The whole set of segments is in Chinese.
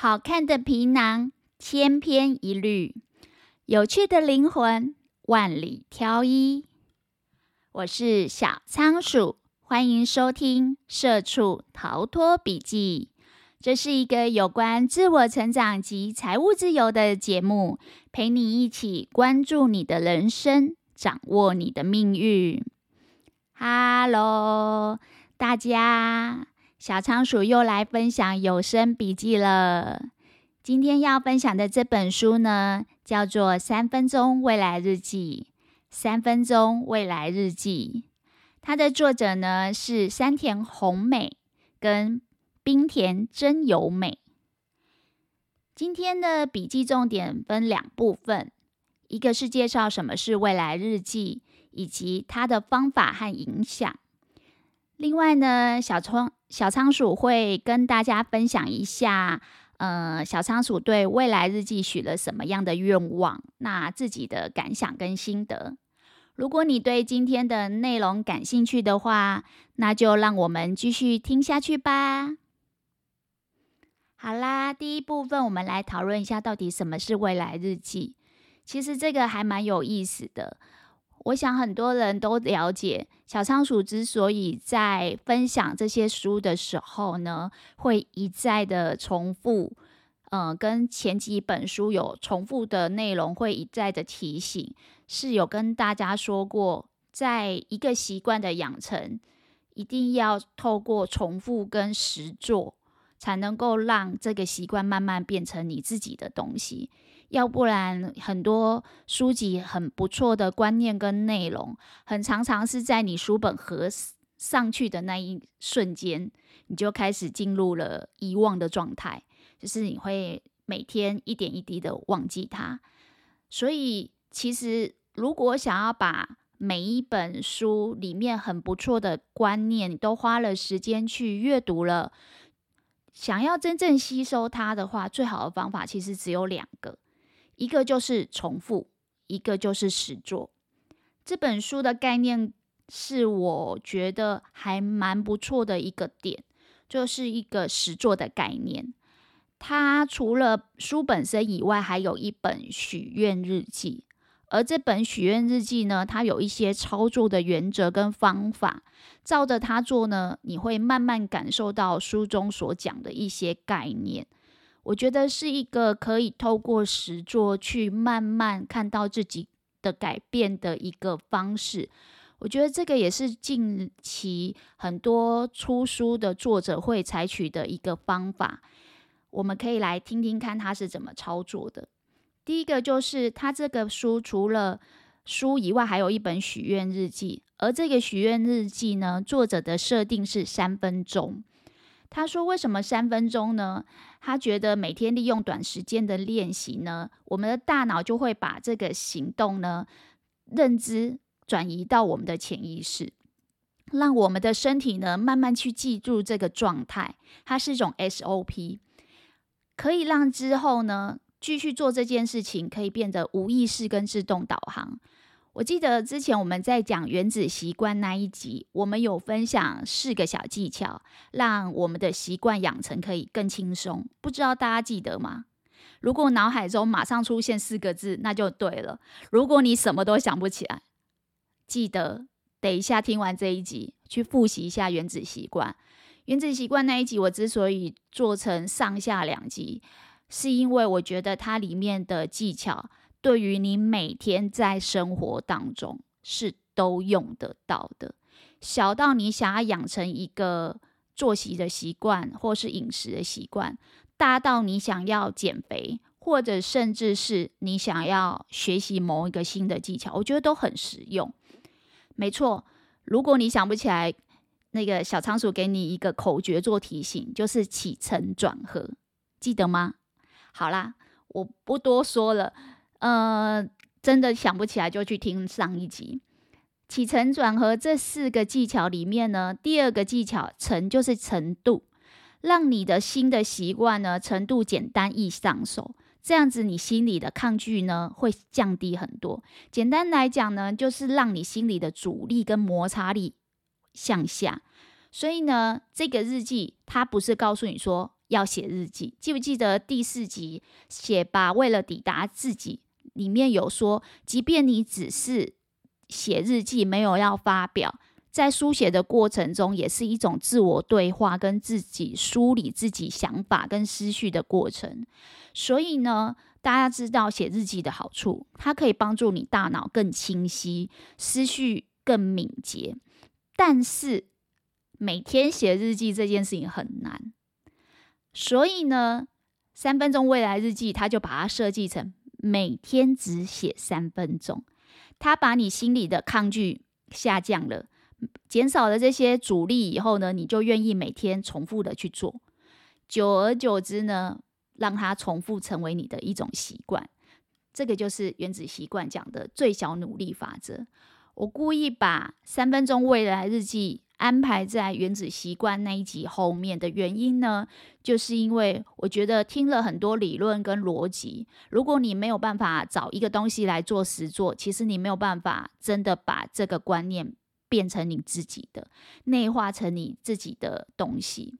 好看的皮囊千篇一律，有趣的灵魂万里挑一。我是小仓鼠，欢迎收听《社畜逃脱笔记》。这是一个有关自我成长及财务自由的节目，陪你一起关注你的人生，掌握你的命运。Hello，大家。小仓鼠又来分享有声笔记了。今天要分享的这本书呢，叫做《三分钟未来日记》。三分钟未来日记，它的作者呢是山田宏美跟滨田真由美。今天的笔记重点分两部分，一个是介绍什么是未来日记，以及它的方法和影响。另外呢，小仓小仓鼠会跟大家分享一下，呃，小仓鼠对未来日记许了什么样的愿望，那自己的感想跟心得。如果你对今天的内容感兴趣的话，那就让我们继续听下去吧。好啦，第一部分我们来讨论一下，到底什么是未来日记。其实这个还蛮有意思的。我想很多人都了解，小仓鼠之所以在分享这些书的时候呢，会一再的重复，嗯、呃，跟前几本书有重复的内容，会一再的提醒，是有跟大家说过，在一个习惯的养成，一定要透过重复跟实作，才能够让这个习惯慢慢变成你自己的东西。要不然，很多书籍很不错的观念跟内容，很常常是在你书本合上去的那一瞬间，你就开始进入了遗忘的状态，就是你会每天一点一滴的忘记它。所以，其实如果想要把每一本书里面很不错的观念，都花了时间去阅读了，想要真正吸收它的话，最好的方法其实只有两个。一个就是重复，一个就是实作。这本书的概念是我觉得还蛮不错的一个点，就是一个实作的概念。它除了书本身以外，还有一本许愿日记。而这本许愿日记呢，它有一些操作的原则跟方法，照着它做呢，你会慢慢感受到书中所讲的一些概念。我觉得是一个可以透过实作去慢慢看到自己的改变的一个方式。我觉得这个也是近期很多出书的作者会采取的一个方法。我们可以来听听看他是怎么操作的。第一个就是他这个书除了书以外，还有一本许愿日记，而这个许愿日记呢，作者的设定是三分钟。他说：“为什么三分钟呢？他觉得每天利用短时间的练习呢，我们的大脑就会把这个行动呢，认知转移到我们的潜意识，让我们的身体呢慢慢去记住这个状态。它是一种 SOP，可以让之后呢继续做这件事情，可以变得无意识跟自动导航。”我记得之前我们在讲原子习惯那一集，我们有分享四个小技巧，让我们的习惯养成可以更轻松。不知道大家记得吗？如果脑海中马上出现四个字，那就对了。如果你什么都想不起来，记得等一下听完这一集，去复习一下原子习惯。原子习惯那一集，我之所以做成上下两集，是因为我觉得它里面的技巧。对于你每天在生活当中是都用得到的，小到你想要养成一个作息的习惯或是饮食的习惯，大到你想要减肥，或者甚至是你想要学习某一个新的技巧，我觉得都很实用。没错，如果你想不起来，那个小仓鼠给你一个口诀做提醒，就是起承转合，记得吗？好啦，我不多说了。呃，真的想不起来就去听上一集。起承转合这四个技巧里面呢，第二个技巧承就是程度，让你的新的习惯呢程度简单易上手，这样子你心里的抗拒呢会降低很多。简单来讲呢，就是让你心里的阻力跟摩擦力向下。所以呢，这个日记它不是告诉你说要写日记。记不记得第四集写吧，为了抵达自己，里面有说，即便你只是写日记，没有要发表，在书写的过程中，也是一种自我对话，跟自己梳理自己想法跟思绪的过程。所以呢，大家知道写日记的好处，它可以帮助你大脑更清晰，思绪更敏捷。但是每天写日记这件事情很难，所以呢，三分钟未来日记，它就把它设计成每天只写三分钟，它把你心里的抗拒下降了。减少了这些阻力以后呢，你就愿意每天重复的去做，久而久之呢，让它重复成为你的一种习惯。这个就是原子习惯讲的最小努力法则。我故意把三分钟未来日记安排在原子习惯那一集后面的原因呢，就是因为我觉得听了很多理论跟逻辑，如果你没有办法找一个东西来做实作，其实你没有办法真的把这个观念。变成你自己的，内化成你自己的东西。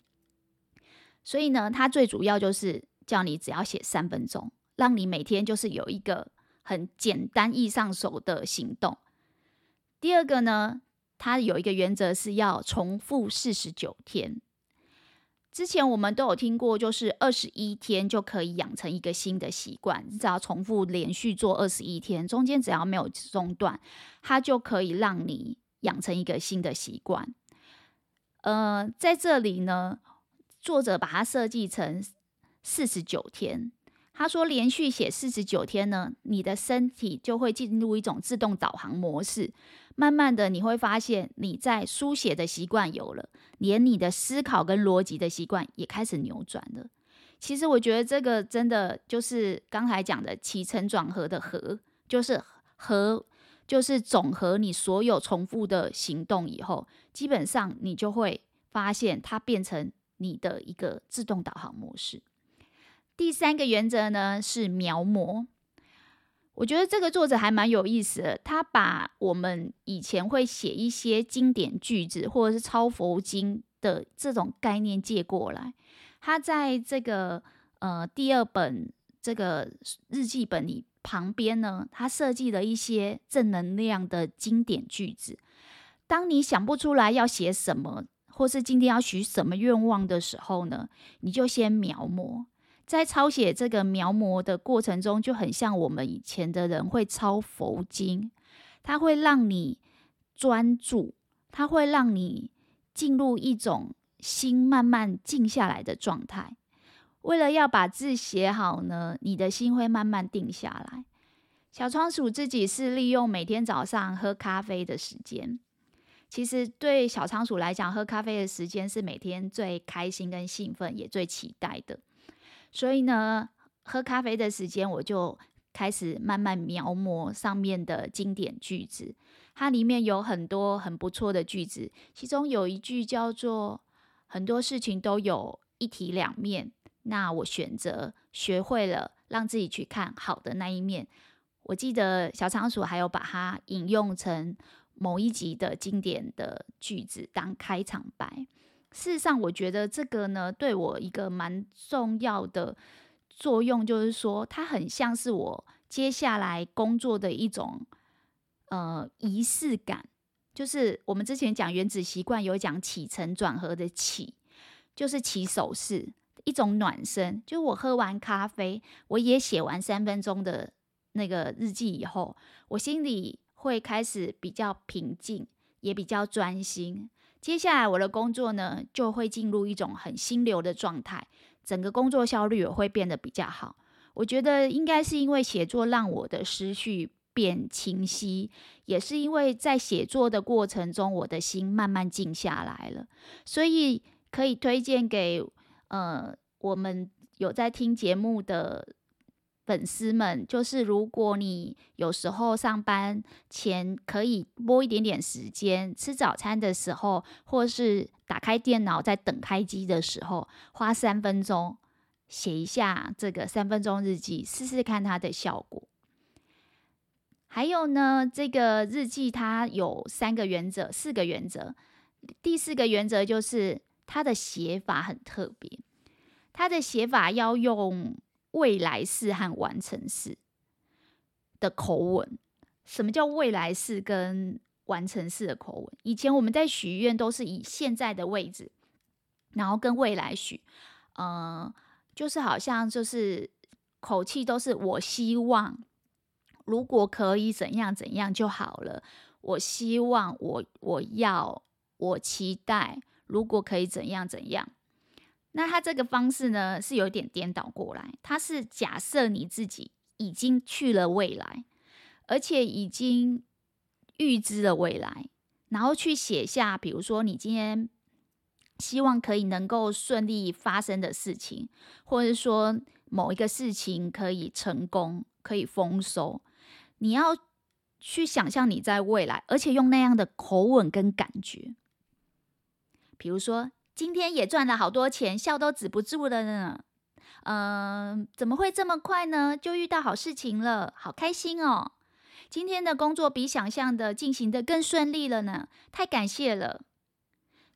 所以呢，它最主要就是叫你只要写三分钟，让你每天就是有一个很简单易上手的行动。第二个呢，它有一个原则是要重复四十九天。之前我们都有听过，就是二十一天就可以养成一个新的习惯，你只要重复连续做二十一天，中间只要没有中断，它就可以让你。养成一个新的习惯，呃，在这里呢，作者把它设计成四十九天。他说，连续写四十九天呢，你的身体就会进入一种自动导航模式。慢慢的，你会发现你在书写的习惯有了，连你的思考跟逻辑的习惯也开始扭转了。其实，我觉得这个真的就是刚才讲的起承转合的合，就是合。就是总和你所有重复的行动以后，基本上你就会发现它变成你的一个自动导航模式。第三个原则呢是描摹，我觉得这个作者还蛮有意思的，他把我们以前会写一些经典句子或者是抄佛经的这种概念借过来，他在这个呃第二本这个日记本里。旁边呢，他设计了一些正能量的经典句子。当你想不出来要写什么，或是今天要许什么愿望的时候呢，你就先描摹。在抄写这个描摹的过程中，就很像我们以前的人会抄佛经，它会让你专注，它会让你进入一种心慢慢静下来的状态。为了要把字写好呢，你的心会慢慢定下来。小仓鼠自己是利用每天早上喝咖啡的时间。其实对小仓鼠来讲，喝咖啡的时间是每天最开心跟兴奋，也最期待的。所以呢，喝咖啡的时间，我就开始慢慢描摹上面的经典句子。它里面有很多很不错的句子，其中有一句叫做“很多事情都有一体两面”。那我选择学会了让自己去看好的那一面。我记得小仓鼠还有把它引用成某一集的经典的句子当开场白。事实上，我觉得这个呢，对我一个蛮重要的作用，就是说它很像是我接下来工作的一种呃仪式感。就是我们之前讲原子习惯有讲起承转合的起，就是起手式。一种暖身，就我喝完咖啡，我也写完三分钟的那个日记以后，我心里会开始比较平静，也比较专心。接下来我的工作呢，就会进入一种很心流的状态，整个工作效率也会变得比较好。我觉得应该是因为写作让我的思绪变清晰，也是因为在写作的过程中，我的心慢慢静下来了，所以可以推荐给。呃，我们有在听节目的粉丝们，就是如果你有时候上班前可以拨一点点时间，吃早餐的时候，或是打开电脑在等开机的时候，花三分钟写一下这个三分钟日记，试试看它的效果。还有呢，这个日记它有三个原则，四个原则，第四个原则就是。它的写法很特别，它的写法要用未来式和完成式的口吻。什么叫未来式跟完成式的口吻？以前我们在许愿都是以现在的位置，然后跟未来许，呃，就是好像就是口气都是我希望，如果可以怎样怎样就好了。我希望我我要我期待，如果可以怎样怎样。那他这个方式呢，是有点颠倒过来，他是假设你自己已经去了未来。而且已经预知了未来，然后去写下，比如说你今天希望可以能够顺利发生的事情，或者说某一个事情可以成功、可以丰收，你要去想象你在未来，而且用那样的口吻跟感觉。比如说，今天也赚了好多钱，笑都止不住了呢。嗯、怎么会这么快呢？就遇到好事情了，好开心哦。今天的工作比想象的进行的更顺利了呢，太感谢了！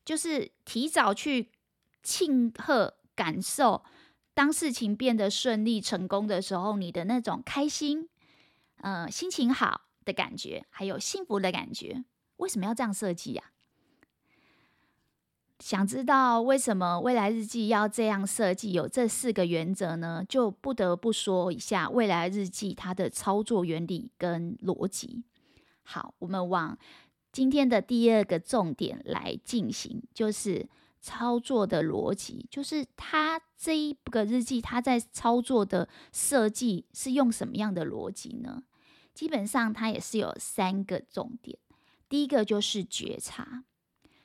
就是提早去庆贺、感受，当事情变得顺利、成功的时候，你的那种开心、呃，心情好的感觉，还有幸福的感觉。为什么要这样设计呀？想知道为什么未来日记要这样设计？有这四个原则呢？就不得不说一下未来日记它的操作原理跟逻辑。好，我们往今天的第二个重点来进行，就是操作的逻辑，就是它这一个日记它在操作的设计是用什么样的逻辑呢？基本上它也是有三个重点，第一个就是觉察。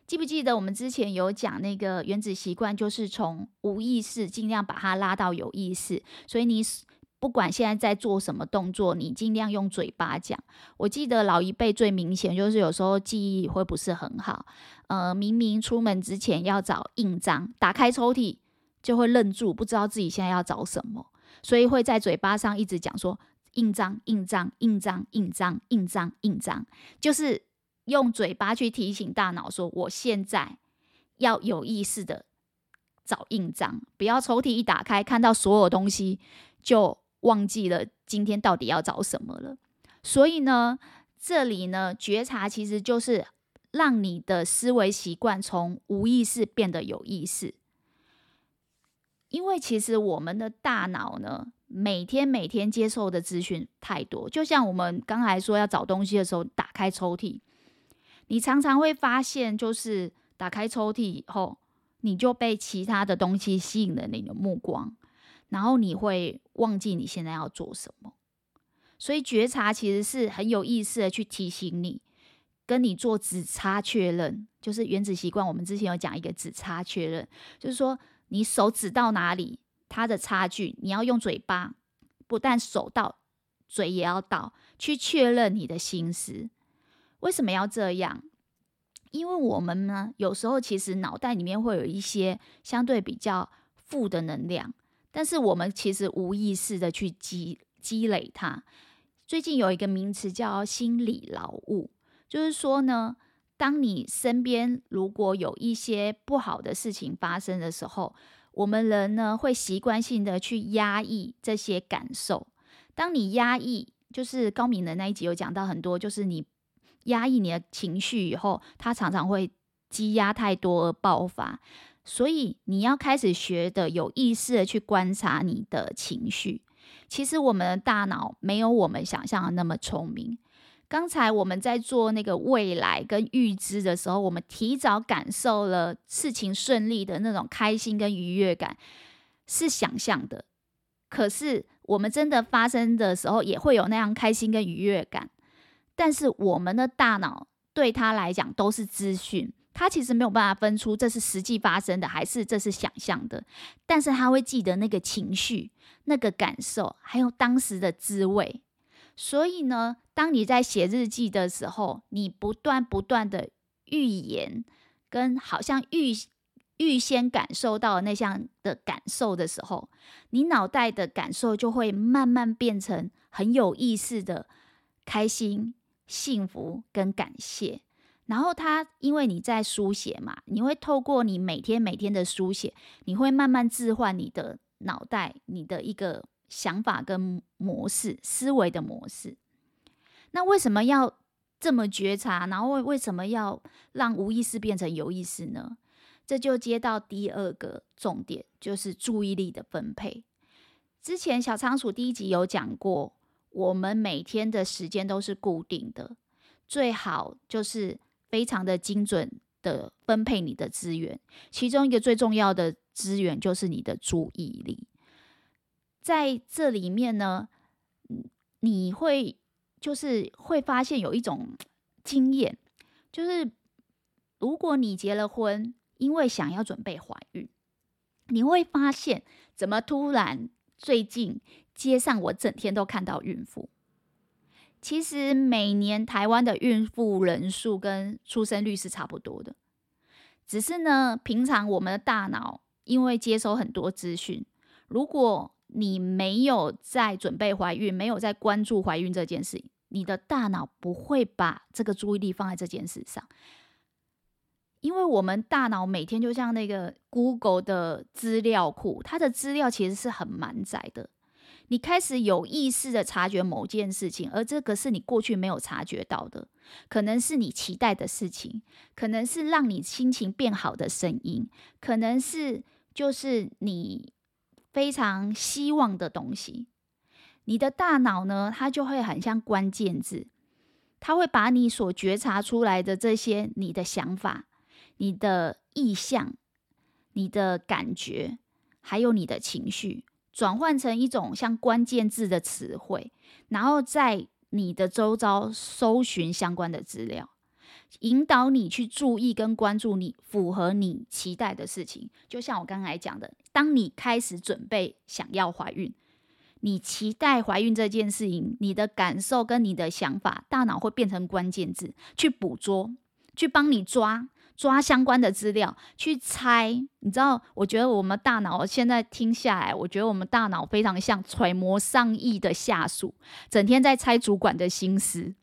记不记得我们之前有讲那个原子习惯，就是从无意识尽量把它拉到有意识。所以你不管现在在做什么动作，你尽量用嘴巴讲。我记得老一辈最明显就是有时候记忆会不是很好，呃，明明出门之前要找印章，打开抽屉就会愣住，不知道自己现在要找什么，所以会在嘴巴上一直讲说印章、印章、印章、印章、印章、印章，就是。用嘴巴去提醒大脑说：“我现在要有意识的找印章，不要抽屉一打开看到所有东西就忘记了今天到底要找什么了。”所以呢，这里呢，觉察其实就是让你的思维习惯从无意识变得有意识。因为其实我们的大脑呢，每天每天接受的资讯太多，就像我们刚才说要找东西的时候，打开抽屉。你常常会发现，就是打开抽屉以后，你就被其他的东西吸引了你的目光，然后你会忘记你现在要做什么。所以觉察其实是很有意思的去提醒你，跟你做指差确认，就是原子习惯。我们之前有讲一个指差确认，就是说你手指到哪里，它的差距，你要用嘴巴，不但手到，嘴也要到，去确认你的心思。为什么要这样？因为我们呢，有时候其实脑袋里面会有一些相对比较负的能量，但是我们其实无意识的去积积累它。最近有一个名词叫心理劳务，就是说呢，当你身边如果有一些不好的事情发生的时候，我们人呢会习惯性的去压抑这些感受。当你压抑，就是高敏的那一集有讲到很多，就是你。压抑你的情绪以后，它常常会积压太多而爆发，所以你要开始学的有意识的去观察你的情绪。其实我们的大脑没有我们想象的那么聪明。刚才我们在做那个未来跟预知的时候，我们提早感受了事情顺利的那种开心跟愉悦感，是想象的。可是我们真的发生的时候，也会有那样开心跟愉悦感。但是我们的大脑对他来讲都是资讯，他其实没有办法分出这是实际发生的还是这是想象的。但是他会记得那个情绪、那个感受，还有当时的滋味。所以呢，当你在写日记的时候，你不断不断的预言，跟好像预预先感受到那项的感受的时候，你脑袋的感受就会慢慢变成很有意识的开心。幸福跟感谢，然后他因为你在书写嘛，你会透过你每天每天的书写，你会慢慢置换你的脑袋，你的一个想法跟模式、思维的模式。那为什么要这么觉察？然后为为什么要让无意识变成有意识呢？这就接到第二个重点，就是注意力的分配。之前小仓鼠第一集有讲过，我们每天的时间都是固定的，最好就是非常的精准的分配你的资源。其中一个最重要的资源就是你的注意力。在这里面呢，你会就是会发现有一种经验，就是如果你结了婚，因为想要准备怀孕，你会发现怎么突然最近街上我整天都看到孕妇。其实每年台湾的孕妇人数跟出生率是差不多的，只是呢，平常我们的大脑因为接收很多资讯，如果你没有在准备怀孕，没有在关注怀孕这件事，你的大脑不会把这个注意力放在这件事上。因为我们大脑每天就像那个 Google 的资料库，它的资料其实是很满载的。你开始有意识的察觉某件事情，而这个是你过去没有察觉到的，可能是你期待的事情，可能是让你心情变好的声音，可能是就是你非常希望的东西。你的大脑呢，它就会很像关键字，它会把你所觉察出来的这些你的想法。你的意向、你的感觉，还有你的情绪，转换成一种像关键字的词汇，然后在你的周遭搜寻相关的资料，引导你去注意跟关注你符合你期待的事情。就像我刚才讲的，当你开始准备想要怀孕，你期待怀孕这件事情，你的感受跟你的想法，大脑会变成关键字，去捕捉，去帮你抓。抓相关的资料去猜，你知道？我觉得我们大脑现在听下来，我觉得我们大脑非常像揣摩上意的下属，整天在猜主管的心思。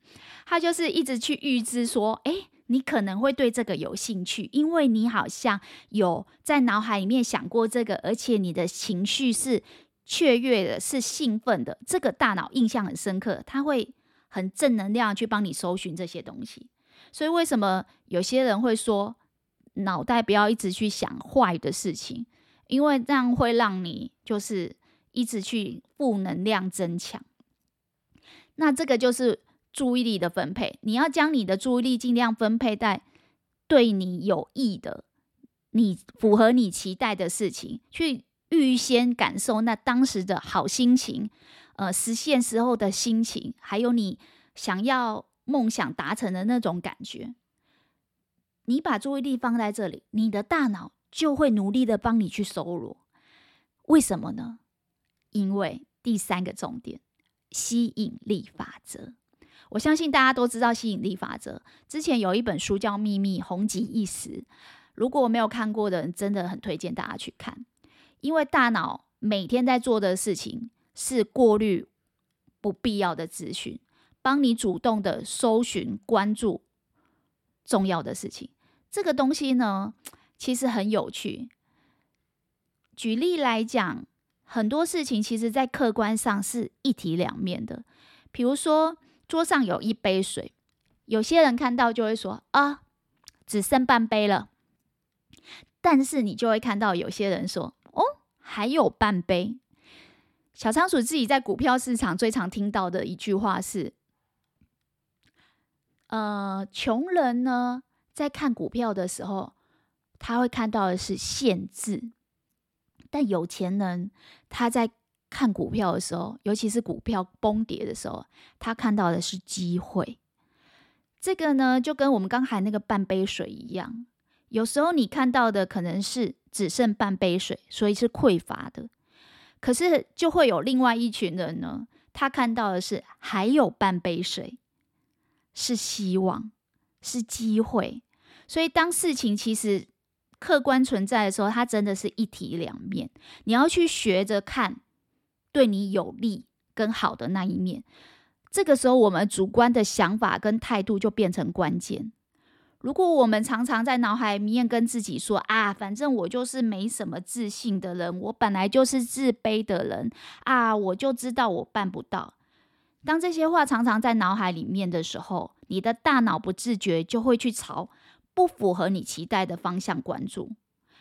他就是一直去预知说，诶，你可能会对这个有兴趣，因为你好像有在脑海里面想过这个，而且你的情绪是雀跃的，是兴奋的。这个大脑印象很深刻，他会很正能量去帮你搜寻这些东西。所以，为什么有些人会说脑袋不要一直去想坏的事情？因为这样会让你就是一直去负能量增强。那这个就是注意力的分配，你要将你的注意力尽量分配在对你有益的、你符合你期待的事情，去预先感受那当时的好心情，呃，实现时候的心情，还有你想要。梦想达成的那种感觉，你把注意力放在这里，你的大脑就会努力的帮你去搜罗。为什么呢？因为第三个重点，吸引力法则。我相信大家都知道吸引力法则。之前有一本书叫《秘密》，红极一时。如果没有看过的人，真的很推荐大家去看。因为大脑每天在做的事情是过滤不必要的资讯。帮你主动的搜寻、关注重要的事情，这个东西呢，其实很有趣。举例来讲，很多事情其实在客观上是一体两面的。比如说，桌上有一杯水，有些人看到就会说：“啊，只剩半杯了。”但是你就会看到有些人说：“哦，还有半杯。”小仓鼠自己在股票市场最常听到的一句话是。呃，穷人呢，在看股票的时候，他会看到的是限制；但有钱人他在看股票的时候，尤其是股票崩跌的时候，他看到的是机会。这个呢，就跟我们刚才那个半杯水一样，有时候你看到的可能是只剩半杯水，所以是匮乏的；可是就会有另外一群人呢，他看到的是还有半杯水。是希望，是机会，所以当事情其实客观存在的时候，它真的是一体两面。你要去学着看对你有利跟好的那一面，这个时候我们主观的想法跟态度就变成关键。如果我们常常在脑海里面跟自己说啊，反正我就是没什么自信的人，我本来就是自卑的人啊，我就知道我办不到。当这些话常常在脑海里面的时候，你的大脑不自觉就会去朝不符合你期待的方向关注。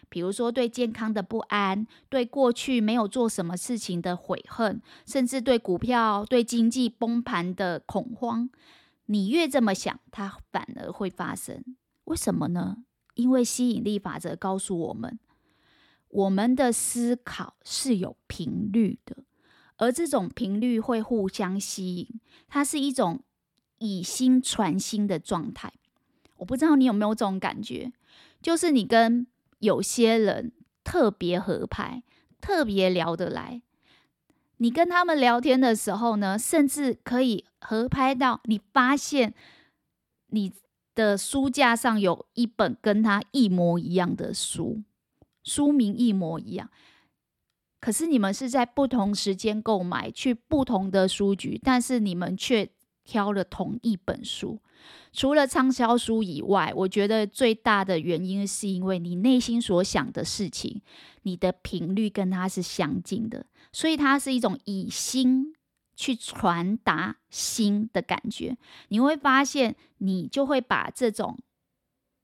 比如说，对健康的不安，对过去没有做什么事情的悔恨，甚至对股票、对经济崩盘的恐慌。你越这么想，它反而会发生。为什么呢？因为吸引力法则告诉我们，我们的思考是有频率的，而这种频率会互相吸引。它是一种以心传心的状态。我不知道你有没有这种感觉，就是你跟有些人特别合拍，特别聊得来。你跟他们聊天的时候呢，甚至可以合拍到你发现你的书架上有一本跟他一模一样的书，书名一模一样。可是你们是在不同时间购买，去不同的书局，但是你们却挑了同一本书。除了畅销书以外，我觉得最大的原因是因为你内心所想的事情，你的频率跟它是相近的，所以它是一种以心去传达心的感觉。你会发现，你就会把这种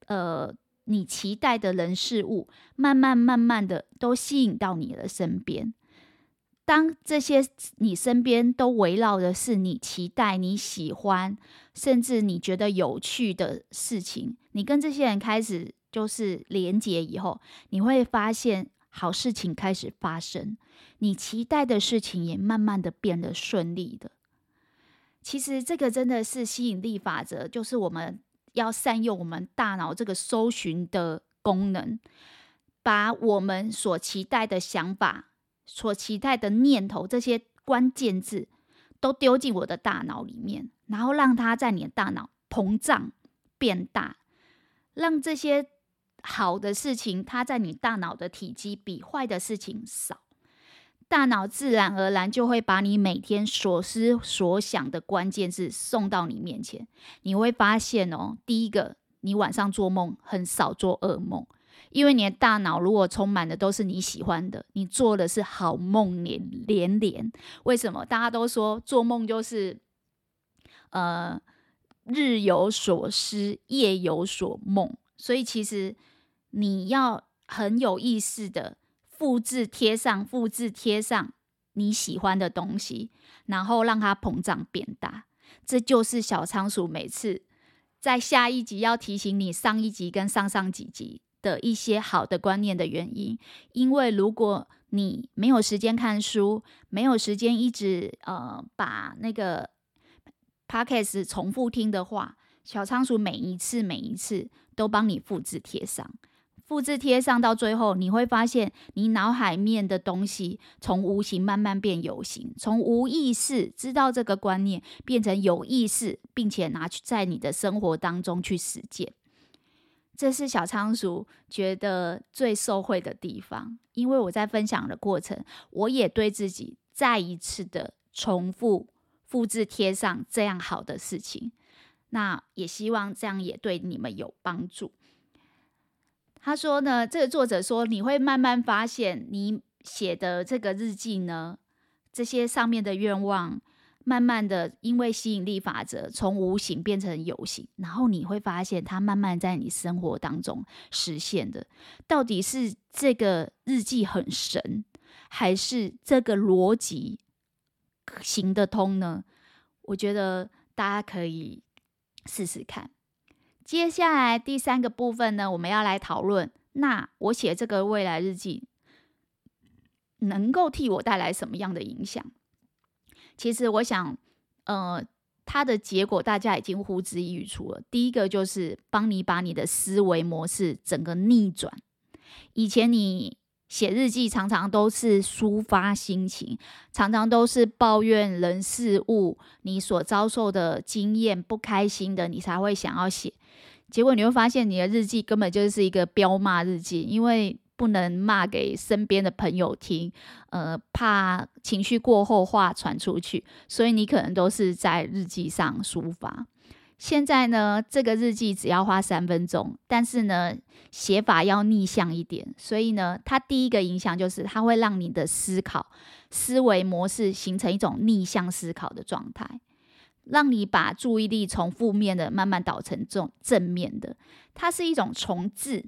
呃你期待的人事物，慢慢慢慢的都吸引到你的身边。当这些你身边都围绕的是你期待、你喜欢，甚至你觉得有趣的事情，你跟这些人开始就是连接以后，你会发现好事情开始发生，你期待的事情也慢慢的变得顺利的。其实这个真的是吸引力法则，就是我们要善用我们大脑这个搜寻的功能，把我们所期待的想法。所期待的念头，这些关键字都丢进我的大脑里面，然后让它在你的大脑膨胀变大，让这些好的事情，它在你大脑的体积比坏的事情少，大脑自然而然就会把你每天所思所想的关键字送到你面前。你会发现哦，第一个，你晚上做梦很少做噩梦。因为你的大脑如果充满的都是你喜欢的，你做的是好梦连连连。为什么？大家都说做梦就是，呃，日有所思，夜有所梦。所以其实你要很有意识的复制贴上，复制贴上你喜欢的东西，然后让它膨胀变大。这就是小仓鼠每次在下一集要提醒你，上一集跟上上几集。的一些好的观念的原因，因为如果你没有时间看书，没有时间一直呃把那个 podcast 重复听的话，小仓鼠每一次每一次都帮你复制贴上，复制贴上到最后，你会发现你脑海面的东西从无形慢慢变有形，从无意识知道这个观念变成有意识，并且拿去在你的生活当中去实践。这是小仓鼠觉得最受惠的地方，因为我在分享的过程，我也对自己再一次的重复复制贴上这样好的事情，那也希望这样也对你们有帮助。他说呢，这个作者说，你会慢慢发现，你写的这个日记呢，这些上面的愿望。慢慢的，因为吸引力法则从无形变成有形，然后你会发现它慢慢在你生活当中实现的。到底是这个日记很神，还是这个逻辑行得通呢？我觉得大家可以试试看。接下来第三个部分呢，我们要来讨论，那我写这个未来日记能够替我带来什么样的影响？其实我想，呃，它的结果大家已经呼之欲出了。第一个就是帮你把你的思维模式整个逆转。以前你写日记常常都是抒发心情，常常都是抱怨人事物，你所遭受的经验不开心的，你才会想要写。结果你会发现，你的日记根本就是一个彪骂日记，因为。不能骂给身边的朋友听，呃，怕情绪过后话传出去，所以你可能都是在日记上抒发。现在呢，这个日记只要花三分钟，但是呢，写法要逆向一点。所以呢，它第一个影响就是它会让你的思考思维模式形成一种逆向思考的状态，让你把注意力从负面的慢慢导成这种正面的。它是一种重置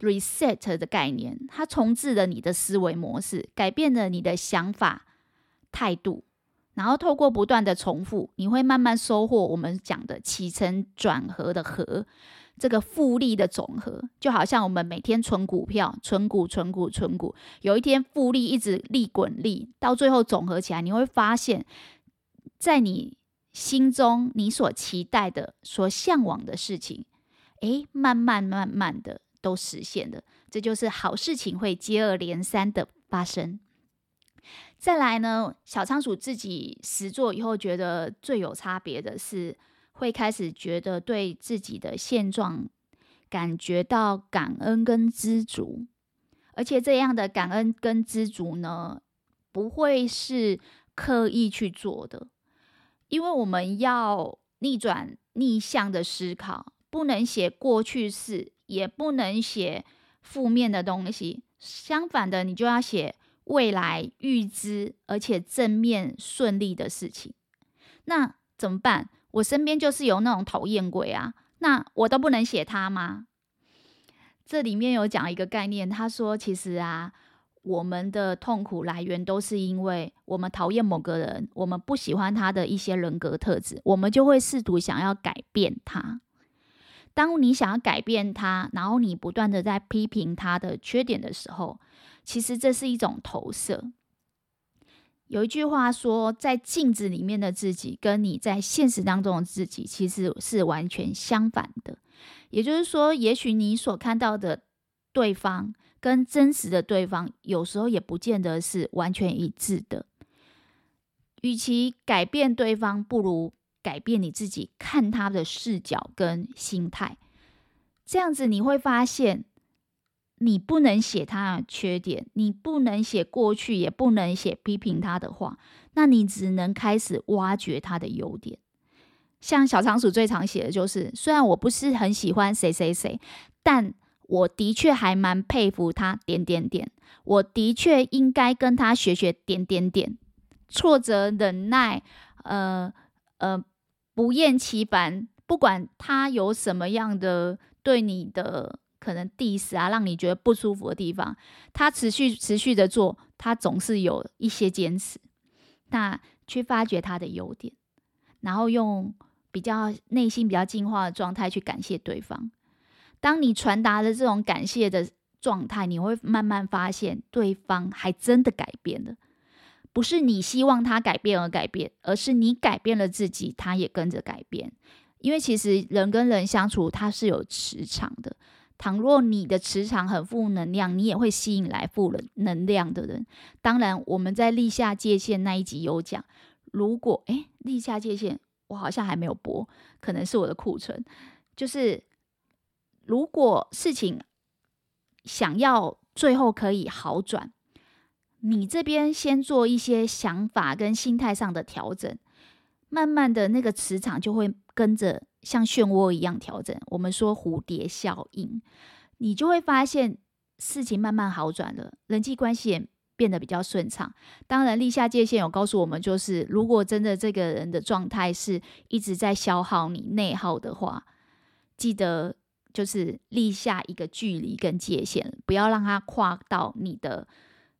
（reset） 的概念，它重置了你的思维模式，改变了你的想法态度。然后透过不断的重复，你会慢慢收获我们讲的起承转合的合，这个复利的总和，就好像我们每天存股票，存股、存股、存股，有一天复利一直利滚利，到最后总和起来，你会发现，在你心中你所期待的、所向往的事情，诶，慢慢慢慢的都实现了，这就是好事情会接二连三的发生。再来呢，小仓鼠自己实作以后，觉得最有差别的是，会开始觉得对自己的现状感觉到感恩跟知足，而且这样的感恩跟知足呢，不会是刻意去做的，因为我们要逆转逆向的思考，不能写过去式，也不能写负面的东西，相反的，你就要写。未来预知而且正面顺利的事情，那怎么办？我身边就是有那种讨厌鬼啊，那我都不能写他吗？这里面有讲一个概念，他说其实啊，我们的痛苦来源都是因为我们讨厌某个人，我们不喜欢他的一些人格特质，我们就会试图想要改变他。当你想要改变他，然后你不断的在批评他的缺点的时候，其实这是一种投射。有一句话说，在镜子里面的自己跟你在现实当中的自己其实是完全相反的。也就是说，也许你所看到的对方跟真实的对方，有时候也不见得是完全一致的。与其改变对方，不如改变你自己看他的视角跟心态。这样子你会发现。你不能写他的缺点，你不能写过去，也不能写批评他的话，那你只能开始挖掘他的优点。像小仓鼠最常写的就是，虽然我不是很喜欢谁谁谁，但我的确还蛮佩服他点点点，我的确应该跟他学学点点点。挫折忍耐，呃呃，不厌其烦，不管他有什么样的对你的。可能 diss 啊，让你觉得不舒服的地方，他持续持续的做，他总是有一些坚持。那去发掘他的优点，然后用比较内心比较净化的状态去感谢对方。当你传达了这种感谢的状态，你会慢慢发现对方还真的改变了，不是你希望他改变而改变，而是你改变了自己，他也跟着改变。因为其实人跟人相处，他是有磁场的。倘若你的磁场很负能量，你也会吸引来负能量的人。当然，我们在立下界限那一集有讲，如果诶，立下界限，我好像还没有播，可能是我的库存。就是如果事情想要最后可以好转，你这边先做一些想法跟心态上的调整，慢慢的那个磁场就会跟着。像漩涡一样调整，我们说蝴蝶效应，你就会发现事情慢慢好转了，人际关系也变得比较顺畅。当然，立下界限有告诉我们，就是如果真的这个人的状态是一直在消耗你、内耗的话，记得就是立下一个距离跟界限，不要让他跨到你的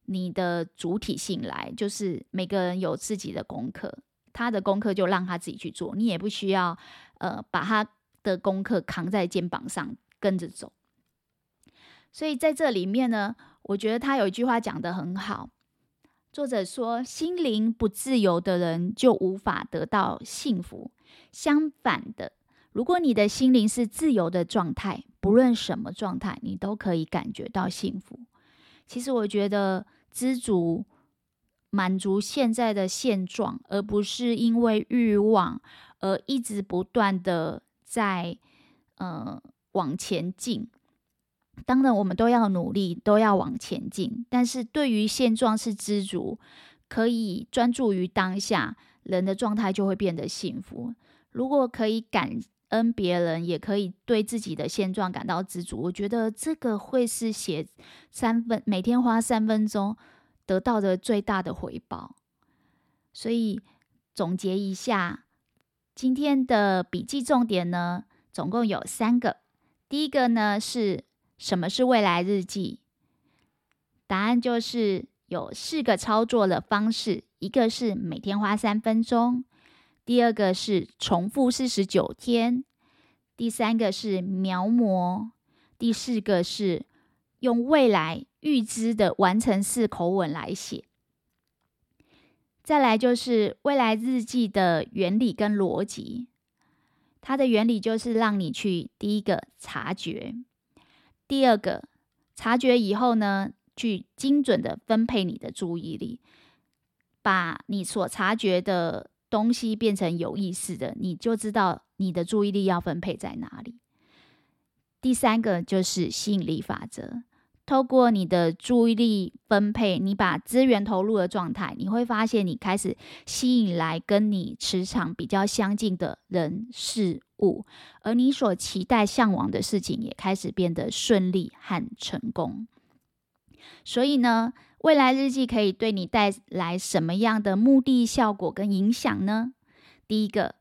你的主体性来。就是每个人有自己的功课，他的功课就让他自己去做，你也不需要。呃，把他的功课扛在肩膀上，跟着走。所以在这里面呢，我觉得他有一句话讲得很好。作者说：“心灵不自由的人就无法得到幸福。相反的，如果你的心灵是自由的状态，不论什么状态，你都可以感觉到幸福。”其实我觉得知足、满足现在的现状，而不是因为欲望。而一直不断的在呃往前进，当然我们都要努力，都要往前进。但是对于现状是知足，可以专注于当下，人的状态就会变得幸福。如果可以感恩别人，也可以对自己的现状感到知足，我觉得这个会是写三分每天花三分钟得到的最大的回报。所以总结一下，今天的笔记重点呢，总共有三个。第一个呢，是什么是未来日记？答案就是有四个操作的方式，一个是每天花三分钟，第二个是重复四十九天，第三个是描摹，第四个是用未来预知的完成式口吻来写。再来就是未来日记的原理跟逻辑，它的原理就是让你去第一个察觉，第二个察觉以后呢，去精准的分配你的注意力，把你所察觉的东西变成有意识的，你就知道你的注意力要分配在哪里。第三个就是吸引力法则。透过你的注意力分配，你把资源投入的状态，你会发现你开始吸引来跟你磁场比较相近的人事物，而你所期待向往的事情也开始变得顺利和成功。所以呢，未来日记可以对你带来什么样的目的、效果跟影响呢？第一个，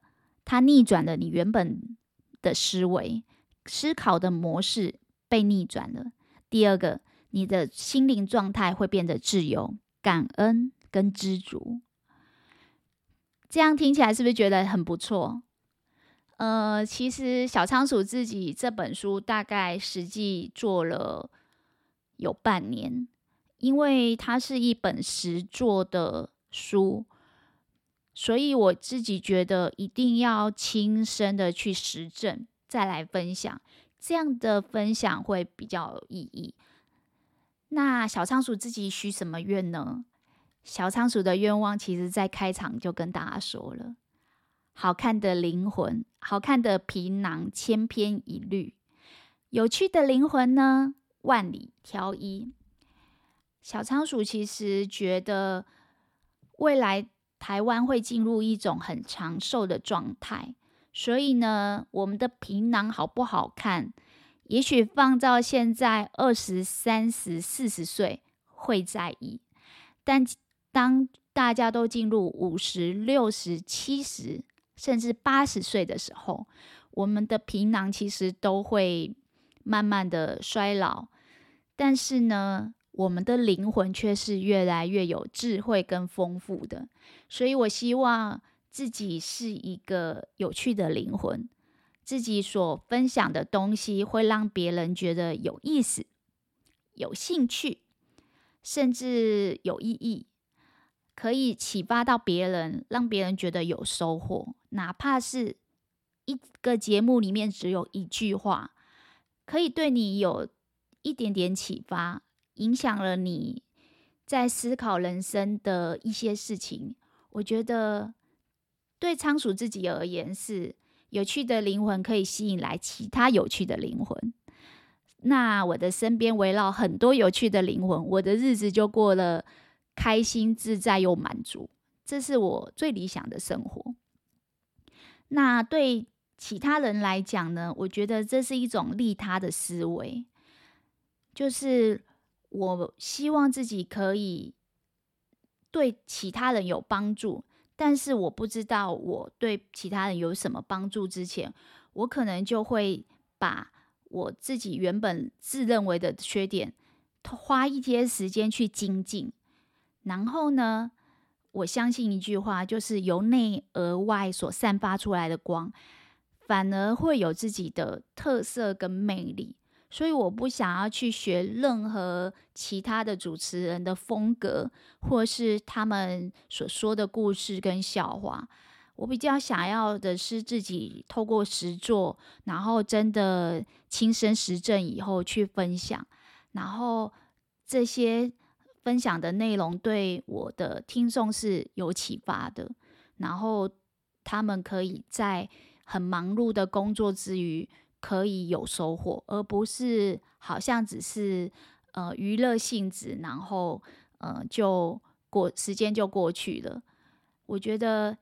它逆转了你原本的思维，思考的模式被逆转了。第二个，你的心灵状态会变得自由、感恩跟知足。这样听起来是不是觉得很不错？呃，其实小仓鼠自己这本书大概实际做了有半年，因为它是一本实作的书，所以我自己觉得一定要亲身的去实证，再来分享。这样的分享会比较有意义。那小仓鼠自己许什么愿呢？小仓鼠的愿望，其实在开场就跟大家说了：好看的灵魂，好看的皮囊，千篇一律；有趣的灵魂呢，万里挑一。小仓鼠其实觉得，未来台湾会进入一种很长寿的状态。所以呢，我们的皮囊好不好看，也许放到现在二十三十四十岁会在意，但当大家都进入五十六十七十甚至八十岁的时候，我们的皮囊其实都会慢慢的衰老，但是呢，我们的灵魂却是越来越有智慧跟丰富的。所以我希望。自己是一个有趣的灵魂，自己所分享的东西会让别人觉得有意思、有兴趣，甚至有意义，可以启发到别人，让别人觉得有收获。哪怕是一个节目里面只有一句话，可以对你有一点点启发，影响了你在思考人生的一些事情，我觉得。对仓鼠自己而言，是有趣的灵魂可以吸引来其他有趣的灵魂。那我的身边围绕很多有趣的灵魂，我的日子就过了开心、自在又满足。这是我最理想的生活。那对其他人来讲呢？我觉得这是一种利他的思维，就是我希望自己可以对其他人有帮助。但是我不知道我对其他人有什么帮助之前，我可能就会把我自己原本自认为的缺点，花一些时间去精进。然后呢，我相信一句话，就是由内而外所散发出来的光，反而会有自己的特色跟魅力。所以我不想要去学任何其他的主持人的风格，或是他们所说的故事跟笑话。我比较想要的是自己透过实作，然后真的亲身实证以后去分享，然后这些分享的内容对我的听众是有启发的，然后他们可以在很忙碌的工作之余，可以有收获，而不是好像只是呃娱乐性质，然后呃就过时间就过去了。我觉得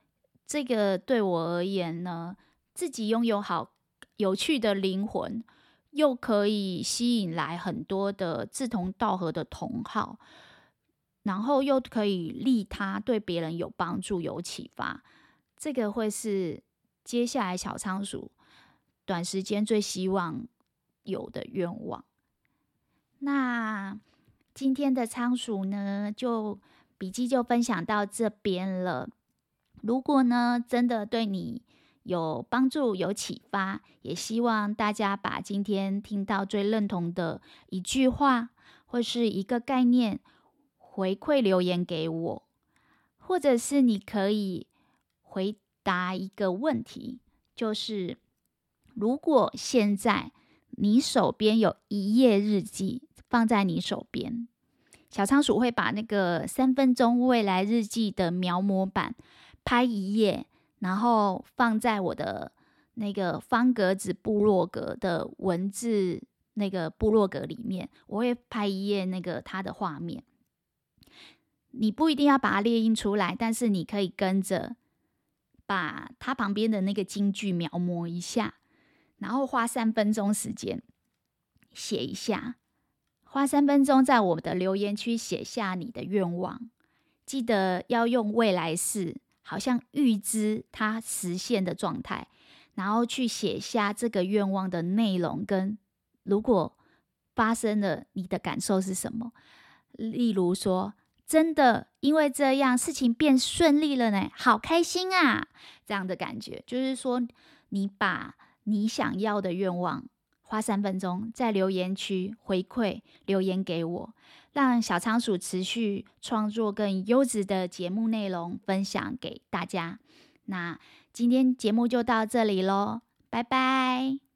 这个对我而言呢，自己拥有好有趣的灵魂，又可以吸引来很多的志同道合的同好，然后又可以利他，对别人有帮助、有启发，这个会是接下来小仓鼠短时间最希望有的愿望。那今天的仓鼠呢，就笔记就分享到这边了。如果呢，真的对你有帮助、有启发，也希望大家把今天听到最认同的一句话或是一个概念回馈留言给我，或者是你可以回答一个问题，就是如果现在你手边有一页日记放在你手边，小仓鼠会把那个三分钟未来日记的描摹版。拍一页，然后放在我的那个方格子部落格的文字那个部落格里面，我会拍一页那个它的画面。你不一定要把它列印出来，但是你可以跟着把它旁边的那个金句描摹一下，然后花三分钟时间写一下，花三分钟在我的留言区写下你的愿望，记得要用未来式。好像预知它实现的状态，然后去写下这个愿望的内容，跟如果发生了，你的感受是什么？例如说，真的因为这样事情变顺利了呢，好开心啊！这样的感觉，就是说，你把你想要的愿望花三分钟在留言区回馈留言给我。让小仓鼠持续创作更优质的节目内容，分享给大家。那今天节目就到这里喽，拜拜。